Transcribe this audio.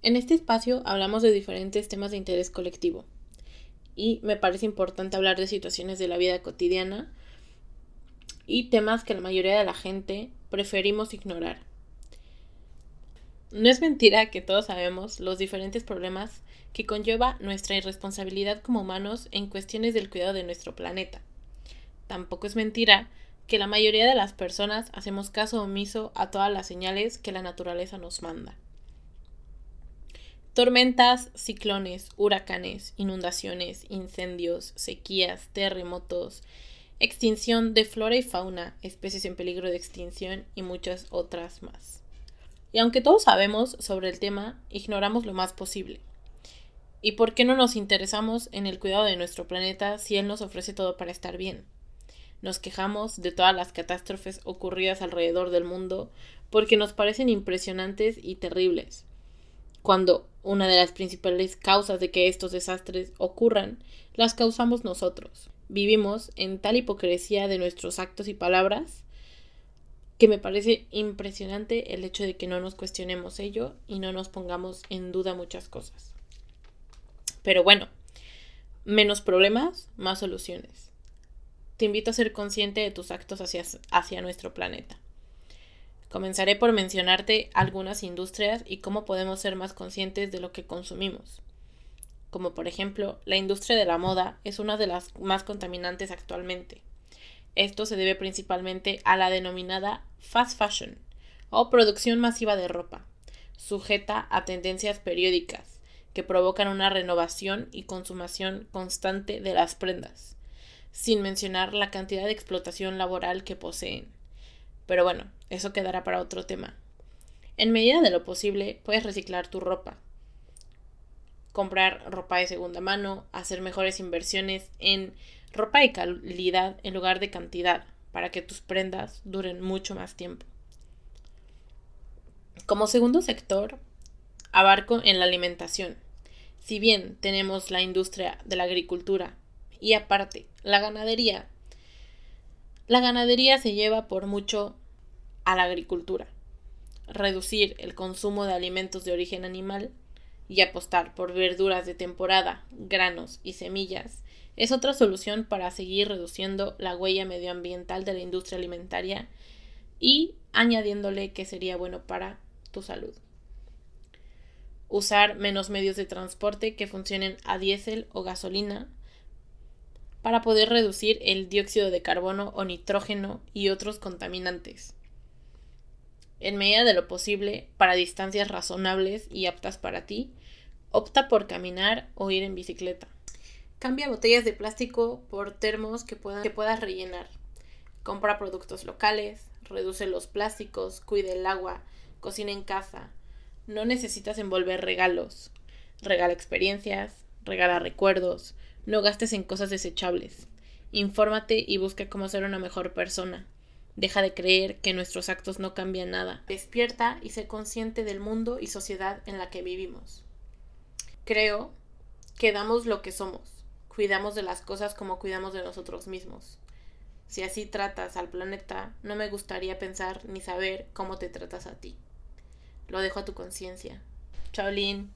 En este espacio hablamos de diferentes temas de interés colectivo y me parece importante hablar de situaciones de la vida cotidiana y temas que la mayoría de la gente preferimos ignorar. No es mentira que todos sabemos los diferentes problemas que conlleva nuestra irresponsabilidad como humanos en cuestiones del cuidado de nuestro planeta. Tampoco es mentira que la mayoría de las personas hacemos caso omiso a todas las señales que la naturaleza nos manda. Tormentas, ciclones, huracanes, inundaciones, incendios, sequías, terremotos, extinción de flora y fauna, especies en peligro de extinción y muchas otras más. Y aunque todos sabemos sobre el tema, ignoramos lo más posible. ¿Y por qué no nos interesamos en el cuidado de nuestro planeta si Él nos ofrece todo para estar bien? Nos quejamos de todas las catástrofes ocurridas alrededor del mundo porque nos parecen impresionantes y terribles, cuando una de las principales causas de que estos desastres ocurran las causamos nosotros. Vivimos en tal hipocresía de nuestros actos y palabras que me parece impresionante el hecho de que no nos cuestionemos ello y no nos pongamos en duda muchas cosas. Pero bueno, menos problemas, más soluciones. Te invito a ser consciente de tus actos hacia, hacia nuestro planeta. Comenzaré por mencionarte algunas industrias y cómo podemos ser más conscientes de lo que consumimos. Como por ejemplo, la industria de la moda es una de las más contaminantes actualmente. Esto se debe principalmente a la denominada fast fashion o producción masiva de ropa, sujeta a tendencias periódicas, que provocan una renovación y consumación constante de las prendas, sin mencionar la cantidad de explotación laboral que poseen. Pero bueno, eso quedará para otro tema. En medida de lo posible, puedes reciclar tu ropa, comprar ropa de segunda mano, hacer mejores inversiones en ropa de calidad en lugar de cantidad, para que tus prendas duren mucho más tiempo. Como segundo sector, abarco en la alimentación. Si bien tenemos la industria de la agricultura y aparte la ganadería, la ganadería se lleva por mucho a la agricultura. Reducir el consumo de alimentos de origen animal y apostar por verduras de temporada, granos y semillas es otra solución para seguir reduciendo la huella medioambiental de la industria alimentaria y añadiéndole que sería bueno para tu salud usar menos medios de transporte que funcionen a diésel o gasolina para poder reducir el dióxido de carbono o nitrógeno y otros contaminantes. En medida de lo posible, para distancias razonables y aptas para ti, opta por caminar o ir en bicicleta. Cambia botellas de plástico por termos que, que puedas rellenar. Compra productos locales, reduce los plásticos, cuide el agua, cocina en casa, no necesitas envolver regalos. Regala experiencias, regala recuerdos, no gastes en cosas desechables. Infórmate y busca cómo ser una mejor persona. Deja de creer que nuestros actos no cambian nada. Despierta y sé consciente del mundo y sociedad en la que vivimos. Creo que damos lo que somos. Cuidamos de las cosas como cuidamos de nosotros mismos. Si así tratas al planeta, no me gustaría pensar ni saber cómo te tratas a ti. Lo dejo a tu conciencia. Chao, Lin.